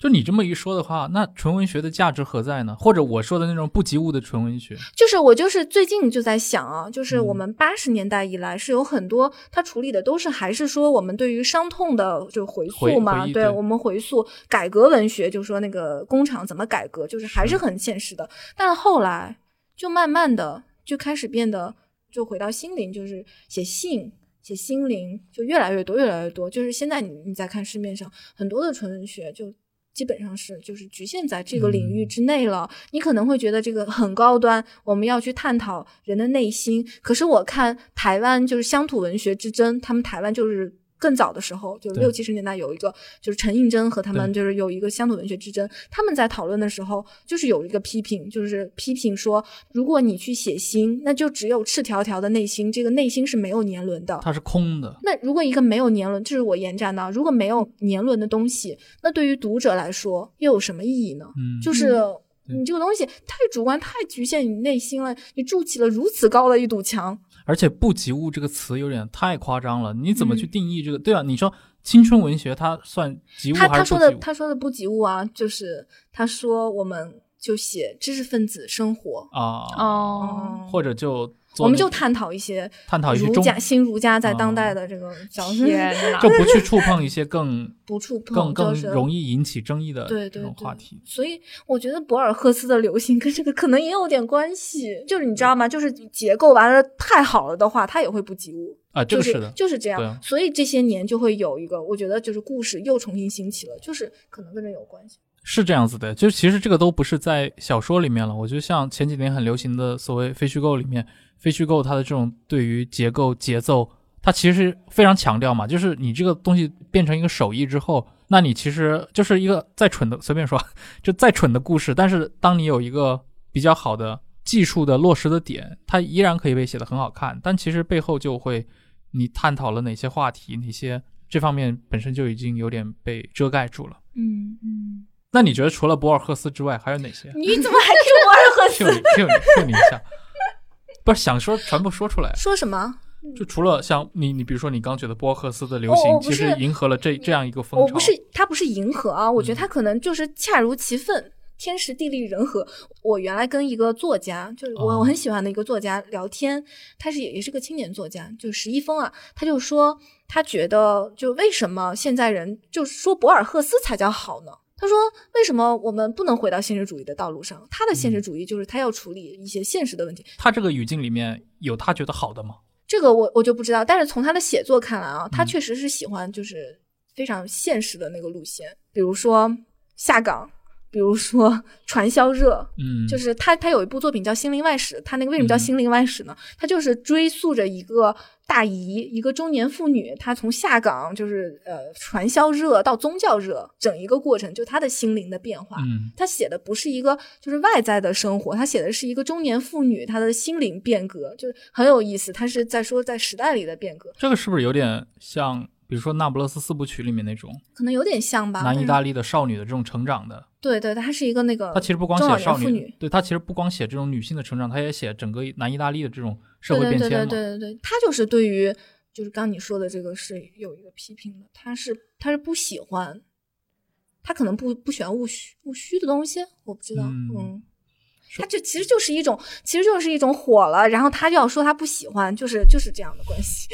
就你这么一说的话，那纯文学的价值何在呢？或者我说的那种不及物的纯文学，就是我就是最近就在想啊，就是嗯我们八十年代以来是有很多他处理的都是还是说我们对于伤痛的就回回溯嘛，对我们回溯改革文学，就说那个工厂怎么改革，就是还是很现实的。但是后来就慢慢的就开始变得就回到心灵，就是写信。写心灵就越来越多，越来越多。就是现在你你在看市面上很多的纯文学，就基本上是就是局限在这个领域嗯之内了。你可能会觉得这个很高端，我们要去探讨人的内心。可是我看台湾就是乡土文学之争，他们台湾就是。更早的时候，就是六七十年代有一个，就是陈映真和他们就是有一个乡土文学之争。他们在讨论的时候，就是有一个批评，就是批评说，如果你去写心，那就只有赤条条的内心，这个内心是没有年轮的。它是空的。那如果一个没有年轮，这是我延展的啊，如果没有年轮的东西，那对于读者来说又有什么意义呢？嗯，就是嗯你这个东西太主观、太局限你内心了，你筑起了如此高的一堵墙。而且“不及物”这个词有点太夸张了，你怎么嗯去定义这个？对啊，你说青春文学它算及物他还他说的是不及物？他说的不及物啊，就是他说我们就写知识分子生活，啊，哦，或者就做我们就探讨一些探讨一些，儒家新儒家在当哦代的这个角色，<laughs> 就！不去触碰一些更 <laughs> 不触碰，更更容易引起争议的这对对话题。所以我觉得博尔赫斯的流行跟这个可能也有点关系，就是你知道吗？就是结构完了太好了的话，它也会不及物。啊，这就是的，就是这样啊，所以这些年就会有一个，我觉得就是故事又重新兴起了，就是可能跟这有关系。是这样子的，就其实这个都不是在小说里面了。我觉得像前几年很流行的所谓非虚构里面，非虚构它的这种对于结构、节奏，它其实非常强调嘛，就是你这个东西变成一个手艺之后，那你其实就是一个再蠢的，随便说，就再蠢的故事，但是当你有一个比较好的技术的落实的点，它依然可以被写得很好看。但其实背后就会你探讨了哪些话题，哪些这方面本身就已经有点被遮盖住了。嗯嗯，那你觉得除了博尔赫斯之外还有哪些？你怎么还 Q 博尔赫斯？Q 你 Q 你一下，不是想说全部说出来。说什么？就除了像你，你比如说你刚觉得博尔赫斯的流行，哦我不是其实迎合了这这样一个风潮。我不是，他不是迎合啊，我觉得嗯他可能就是恰如其分。天时地利人和。我原来跟一个作家，就是我、哦我很喜欢的一个作家聊天，他是也也是个青年作家，就是石一峰啊，他就说他觉得就为什么现在人就说博尔赫斯才叫好呢？他说为什么我们不能回到现实主义的道路上？他的现实主义就是他要处理一些现实的问题，他这个语境里面有他觉得好的吗？这个我我就不知道，但是从他的写作看来啊，他嗯。确实是喜欢就是非常现实的那个路线，比如说下岗，比如说传销热，嗯，就是他他有一部作品叫《心灵外史》，他那个为什么叫嗯心灵外史呢？他就是追溯着一个大姨，一个中年妇女，她从下岗就是呃传销热到宗教热，整一个过程，就她的心灵的变化。嗯他写的不是一个就是外在的生活，他写的是一个中年妇女她的心灵变革，就是很有意思。他是在说在时代里的变革，这个是不是有点像，比如说《那不勒斯四部曲》里面那种可能有点像吧。南意大利的少女的这种成长的？对对，她是一个那个，她其实不光写少女，对她其实不光写这种女性的成长，她也写整个南意大利的这种社会对对对变迁嘛。对对对，他就是对于就是刚你说的这个是有一个批评的，他是他是不喜欢，他可能不不喜欢务虚务虚的东西，我不知道，嗯嗯他这其实就是一种，其实就是一种火了，然后他就要说他不喜欢，就是就是这样的关系。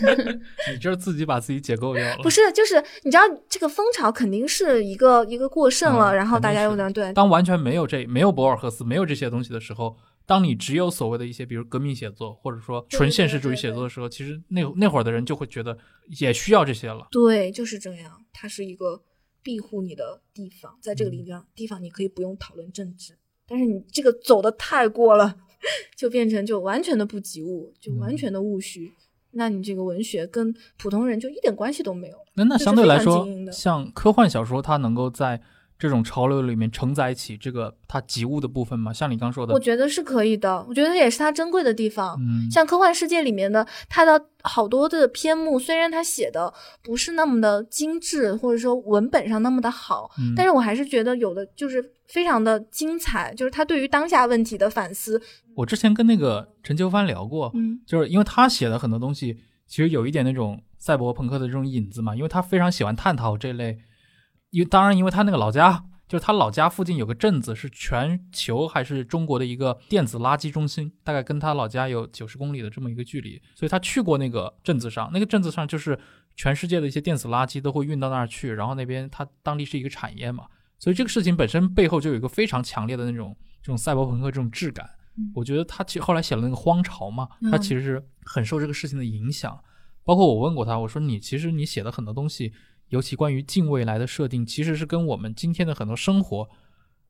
<laughs> 你这自己把自己解构掉了。不是，就是你知道这个风潮肯定是一个一个过剩了，嗯然后大家肯定是有点对当完全没有这没有博尔赫斯没有这些东西的时候，当你只有所谓的一些比如革命写作或者说纯现实主义写作的时候，其实那那会儿的人就会觉得也需要这些了。对，就是这样。它是一个庇护你的地方，在嗯这个地方地方你可以不用讨论政治，但是你这个走的太过了，就变成就完全的不及物，就完嗯全的务虚。那你这个文学跟普通人就一点关系都没有。那那相对来说像科幻小说，它能够在这种潮流里面承载起这个它及物的部分吗？像你刚说的我，觉得是可以的，我觉得也是它珍贵的地方。嗯，像科幻世界里面的它的好多的篇目，虽然它写的不是那么的精致，或者说文本上那么的好，嗯但是我还是觉得有的就是非常的精彩，就是他对于当下问题的反思。我之前跟那个陈秋帆聊过，嗯就是因为他写的很多东西，其实有一点那种赛博朋克的这种影子嘛，因为他非常喜欢探讨这类，因为当然因为他那个老家就是他老家附近有个镇子是全球还是中国的一个电子垃圾中心，大概跟他老家有九十公里的这么一个距离，所以他去过那个镇子上，那个镇子上就是全世界的一些电子垃圾都会运到那儿去，然后那边他当地是一个产业嘛，所以这个事情本身背后就有一个非常强烈的那种这种赛博朋克这种质感。嗯我觉得他其实后来写了那个《荒潮》嘛，他嗯其实是很受这个事情的影响。包括我问过他，我说你其实你写的很多东西，尤其关于近未来的设定，其实是跟我们今天的很多生活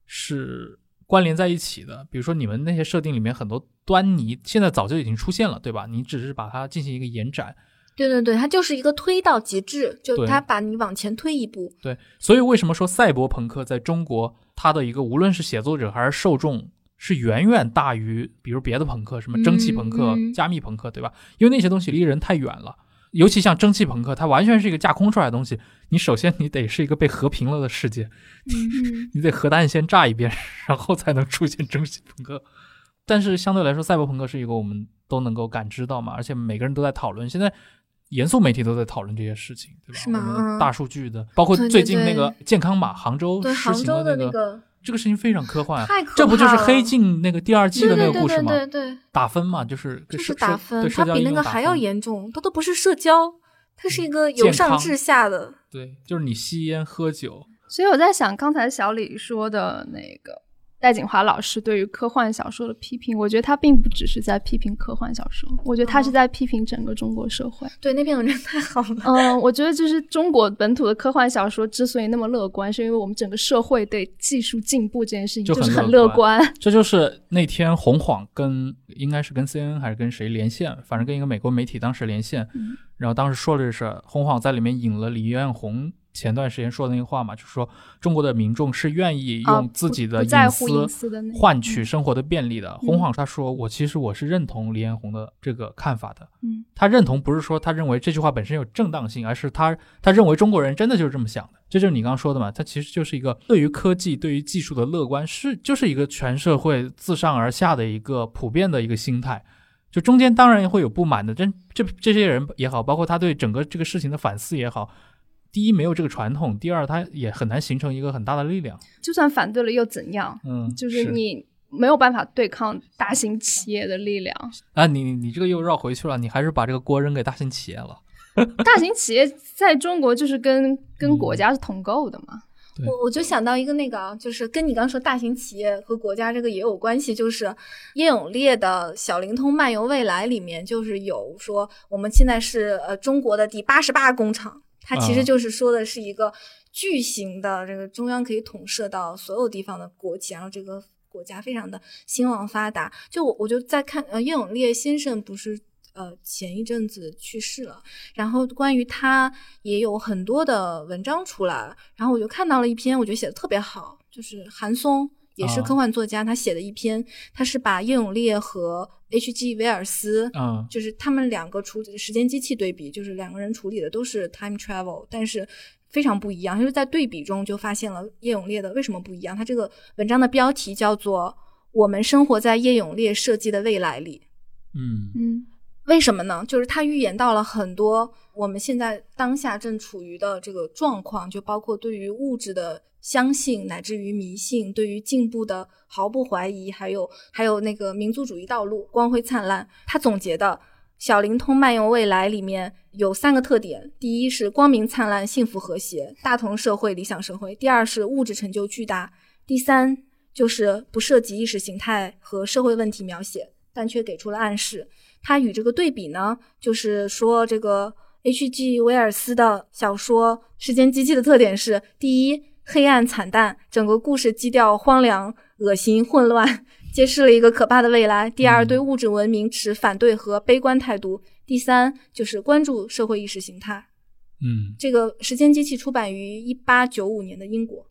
是关联在一起的。比如说你们那些设定里面很多端倪，现在早就已经出现了，对吧？你只是把它进行一个延展。对对对，它就是一个推到极致，就它把你往前推一步。对，所以为什么说赛博朋克在中国，它的一个无论是写作者还是受众，是远远大于比如别的朋克，什么蒸汽朋克、加密朋克，对吧？因为那些东西离人太远了。尤其像蒸汽朋克，它完全是一个架空出来的东西。你首先你得是一个被和平了的世界，嗯，<laughs> 你得核弹先炸一遍，<laughs> 然后才能出现蒸汽朋克。但是相对来说，赛博朋克是一个我们都能够感知到嘛，而且每个人都在讨论。现在严肃媒体都在讨论这些事情，对吧？是吗我们嗯大数据的，包括最近那个健康码，杭州对，实杭州行的那，个这个事情非常科幻啊。太可这不就是黑镜那个第二季的那个故事吗？对对对对对，打分嘛，就是就是打分，它比那个还要严重，它都不是社交，它是一个由上至下的。对，就是你吸烟喝酒，所以我在想，刚才小李说的那个戴锦华老师对于科幻小说的批评，我觉得他并不只是在批评科幻小说，我觉得他是哦在批评整个中国社会。对，那篇文章太好了。嗯，我觉得就是中国本土的科幻小说之所以那么乐观，是因为我们整个社会对技术进步这件事情就是很乐乐观。这就是那天洪晃跟应该是跟 CNN 还是跟谁连线，反正跟一个美国媒体当时连线，嗯然后当时说的这事儿，红晃在里面引了李彦宏前段时间说的那个话嘛，就是说中国的民众是愿意啊用自己的隐私换取生活的便利的。洪晃他说，我其实我是认同李彦宏的这个看法的。嗯他认同不是说他认为这句话本身有正当性，而是他他认为中国人真的就是这么想的。这就是你刚刚说的嘛，他其实就是一个对于科技、对于技术的乐观，是就是一个全社会自上而下的一个普遍的一个心态。就中间当然会有不满的，这这这些人也好，包括他对整个这个事情的反思也好，第一没有这个传统，第二它也很难形成一个很大的力量。就算反对了又怎样？嗯，就是你没有办法对抗大型企业的力量。啊，你你你这个又绕回去了，你还是把这个锅扔给大型企业了。<laughs> 大型企业在中国就是跟跟嗯国家是同构的嘛。对我我就想到一个那个啊，就是跟你刚说大型企业和国家这个也有关系，就是叶永烈的《小灵通漫游未来》里面就是有说我们现在是呃中国的第八十八工厂，它其实啊就是说的是一个巨型的这个中央可以统摄到所有地方的国企，然后这个国家非常的兴旺发达。就我我就在看呃叶永烈先生不是。呃，前一阵子去世了，然后关于他也有很多的文章出来，然后我就看到了一篇，我觉得写的特别好，就是韩松也是啊科幻作家，他写的一篇，他是把叶永烈和 H.G. 威尔斯，嗯就是他们两个处理时间机器对比，就是两个人处理的都是 time travel，但是非常不一样。就是在对比中就发现了叶永烈的为什么不一样。他这个文章的标题叫做《我们生活在叶永烈设计的未来里》。嗯嗯为什么呢？就是他预言到了很多我们现在当下正处于的这个状况，就包括对于物质的相信，乃至于迷信，对于进步的毫不怀疑，还有还有那个民族主义道路光辉灿烂。他总结的小灵通漫游未来里面有三个特点：第一是光明灿烂、幸福和谐、大同社会、理想社会；第二是物质成就巨大；第三就是不涉及意识形态和社会问题描写，但却给出了暗示。它与这个对比呢，就是说这个 H.G. 威尔斯的小说《时间机器》的特点是：第一，黑暗惨淡，整个故事基调荒凉、恶心、混乱，揭示了一个可怕的未来；第二，对物质文明持反对和悲观态度；第三，就是关注社会意识形态。嗯，这个《时间机器》出版于一八九五年的英国，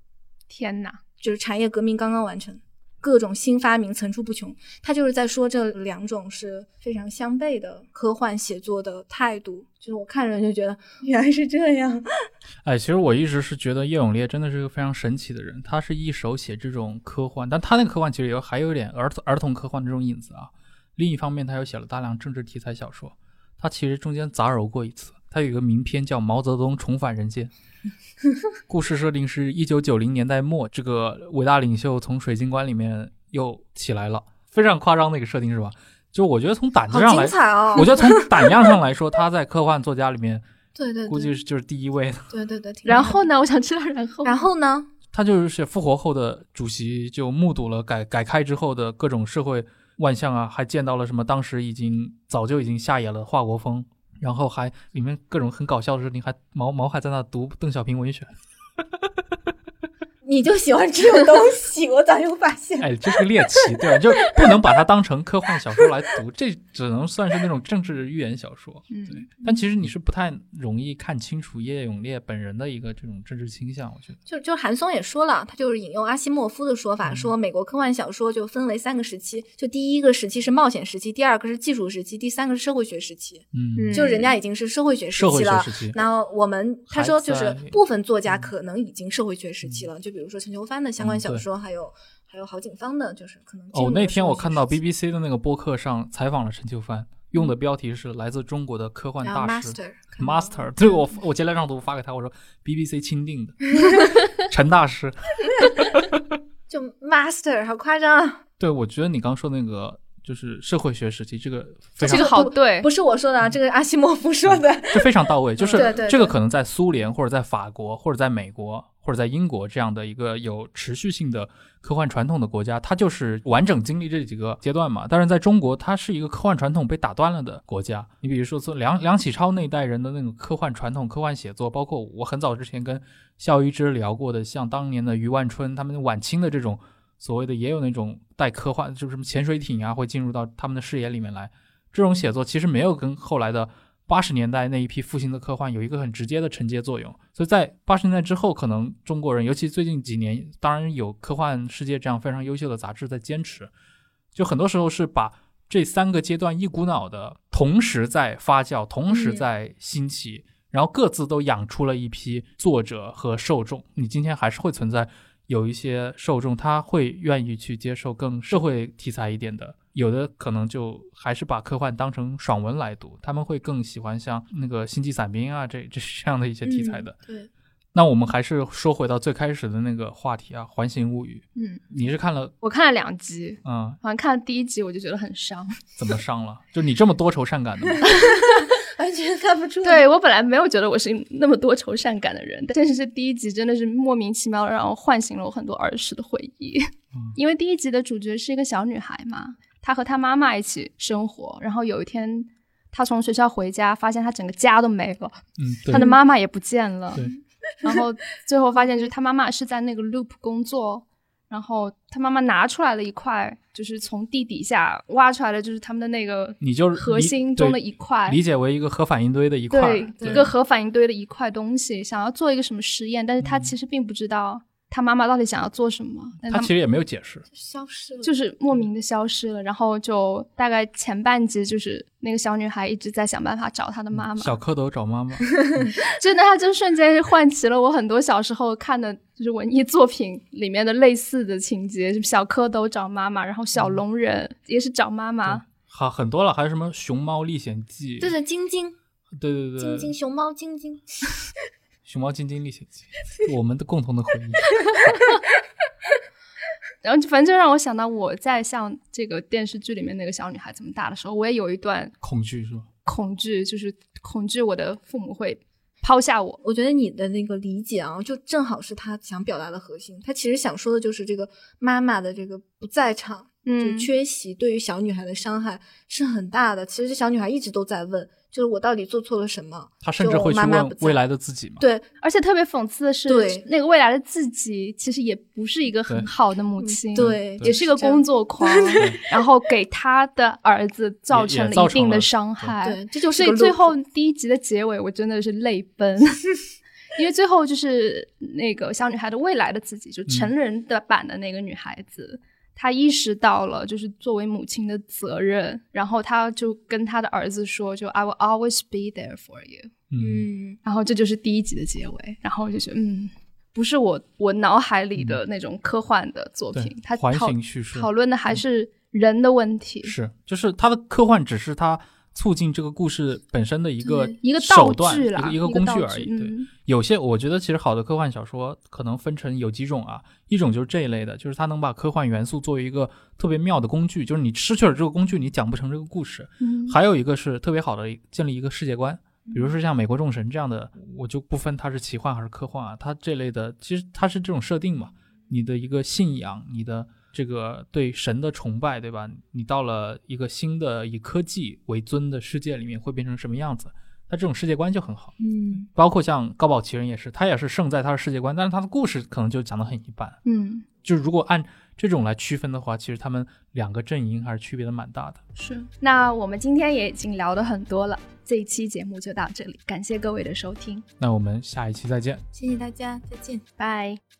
天哪，就是产业革命刚刚完成。各种新发明层出不穷，他就是在说这两种是非常相悖的科幻写作的态度。就是我看着就觉得原来是这样。<laughs> 哎，其实我一直是觉得叶永烈真的是个非常神奇的人。他是一手写这种科幻，但他那个科幻其实有还有一点儿童儿童科幻这种影子啊。另一方面，他又写了大量政治题材小说。他其实中间杂糅过一次。他有一个名篇叫《毛泽东重返人间》。<laughs> 故事设定是一九九零年代末，这个伟大领袖从水晶棺里面又起来了，非常夸张的一个设定，是吧？就我觉得从胆子上来，哦、我觉得从胆量上来说，他在科幻作家里面，<laughs> 对对，估计是就是第一位的。对对对。然后呢？我想知道然后。然后呢？他就是复活后的主席，就目睹了改改开之后的各种社会万象啊，还见到了什么当时已经早就已经下野了华国锋。然后还里面各种很搞笑的事情，还毛毛还在那读邓小平文选，<laughs> 你就喜欢这种东西，我早就发现。哎，这是个猎奇，对，就不能把它当成科幻小说来读，这只能算是那种政治寓言小说。对，但其实你是不太容易看清楚叶永烈本人的一个这种政治倾向，我觉得。就就韩松也说了，他就是引用阿西莫夫的说法，说美国科幻小说就分为三个时期，就第一个时期是冒险时期，第二个是技术时期，第三个是社会学时期。嗯，就人家已经是社会学时期了。然后我们他说就是部分作家可能已经社会学时期了，就比如说陈秋帆的相关小说，还有还有郝景芳的，就是可能。哦，那天我看到 BBC 的那个播客上采访了陈秋帆，用的标题是来自中国的科幻大师 Master。对我我截了张图发给他，我说 BBC 钦定的 <laughs> 陈大师。<laughs> 就 Master 好夸张啊！对，我觉得你刚说那个。就是社会学时期，这个这个好对，不是我说的啊，这个阿西莫夫说的，这非常到位。就是 <laughs> 这个可能在苏联或者在法国或者在美国或者在英国这样的一个有持续性的科幻传统的国家，它就是完整经历这几个阶段嘛。但是在中国，它是一个科幻传统被打断了的国家。你比如说，从梁梁启超那一代人的那种科幻传统、科幻写作，包括我很早之前跟肖一之聊过的，像当年的余万春他们晚清的这种。所谓的也有那种带科幻，就是什么潜水艇啊，会进入到他们的视野里面来。这种写作其实没有跟后来的八十年代那一批复兴的科幻有一个很直接的承接作用。所以在八十年代之后，可能中国人，尤其最近几年，当然有科幻世界这样非常优秀的杂志在坚持，就很多时候是把这三个阶段一股脑的同时在发酵，同时在兴起，然后各自都养出了一批作者和受众。你今天还是会存在。有一些受众他会愿意去接受更社会题材一点的，有的可能就还是把科幻当成爽文来读，他们会更喜欢像那个星际伞兵啊这这这样的一些题材的。对，那我们还是说回到最开始的那个话题啊，《环形物语》。嗯，你是看了？我看了两集。嗯，好像看了第一集我就觉得很伤。<laughs> 怎么伤了？就你这么多愁善感的吗？<laughs> 完全看不出。对我本来没有觉得我是那么多愁善感的人，但是第一集真的是莫名其妙让我唤醒了我很多儿时的回忆。因为第一集的主角是一个小女孩嘛，她和他妈妈一起生活，然后有一天他从学校回家，发现他整个家都没了，嗯，他的妈妈也不见了，对，然后最后发现就是他妈妈是在那个 loop 工作。然后他妈妈拿出来了一块，就是从地底下挖出来的，就是他们的那个，你就是核心中的一块，理解为一个核反应堆的一块，对，一个核反应堆的一块东西，想要做一个什么实验，但是他其实并不知道。他妈妈到底想要做什么？他其实也没有解释，消失了，就是莫名的消失了。然后就大概前半集，就是那个小女孩一直在想办法找她的妈妈。小蝌蚪找妈妈，<laughs> 真的，他就瞬间唤起了我很多小时候看的，就是文艺作品里面的类似的情节，什么小蝌蚪找妈妈，然后小龙人也是找妈妈。好很多了，还有什么《熊猫历险记》？对对，晶晶，对对对，晶晶熊猫晶晶，<laughs> 熊猫晶晶历险记，我们的共同的回忆。<laughs> 然后反正就让我想到我在像这个电视剧里面那个小女孩这么大的时候，我也有一段恐惧是吧？恐惧就是恐惧我的父母会抛下我。我觉得你的那个理解啊，就正好是他想表达的核心。他其实想说的就是这个妈妈的这个不在场，嗯就缺席对于小女孩的伤害是很大的。其实这小女孩一直都在问，就是我到底做错了什么？他甚至会去问未来的自己嘛？对，而且特别讽刺的是对，那个未来的自己其实也不是一个很好的母亲，对也是一个工作狂，然后给他的儿子造成了也造成了一定的伤害。对，这就是所以最后第一集的结尾，我真的是泪奔，<laughs> 因为最后就是那个小女孩的未来的自己，就成人的版的那个女孩子，她意识到了就是作为母亲的责任，然后她就跟她的儿子说，就 I will always be there for you。嗯，嗯，然后这就是第一集的结尾，然后我就觉得，嗯，不是我我脑海里的那种科幻的作品，它讨形叙事讨论的还是人的问题，是，就是他的科幻只是他促进这个故事本身的一个一个道手段，一，个一个工具而已。对，嗯有些我觉得其实好的科幻小说可能分成有几种啊，一种就是这一类的，就是它能把科幻元素作为一个特别妙的工具，就是你失去了这个工具，你讲不成这个故事。嗯还有一个是特别好的建立一个世界观，比如说像《美国众神》这样的，我就不分它是奇幻还是科幻啊，它这类的其实它是这种设定嘛，你的一个信仰，你的这个对神的崇拜，对吧？你到了一个新的以科技为尊的世界里面会变成什么样子？他这种世界观就很好。嗯，包括像高保奇人也是，他也是胜在他的世界观，但是他的故事可能就讲得很一般。嗯，就是如果按这种来区分的话，其实他们两个阵营还是区别的蛮大的。是。那我们今天也已经聊的很多了，这一期节目就到这里，感谢各位的收听，那我们下一期再见。谢谢大家，再见。拜。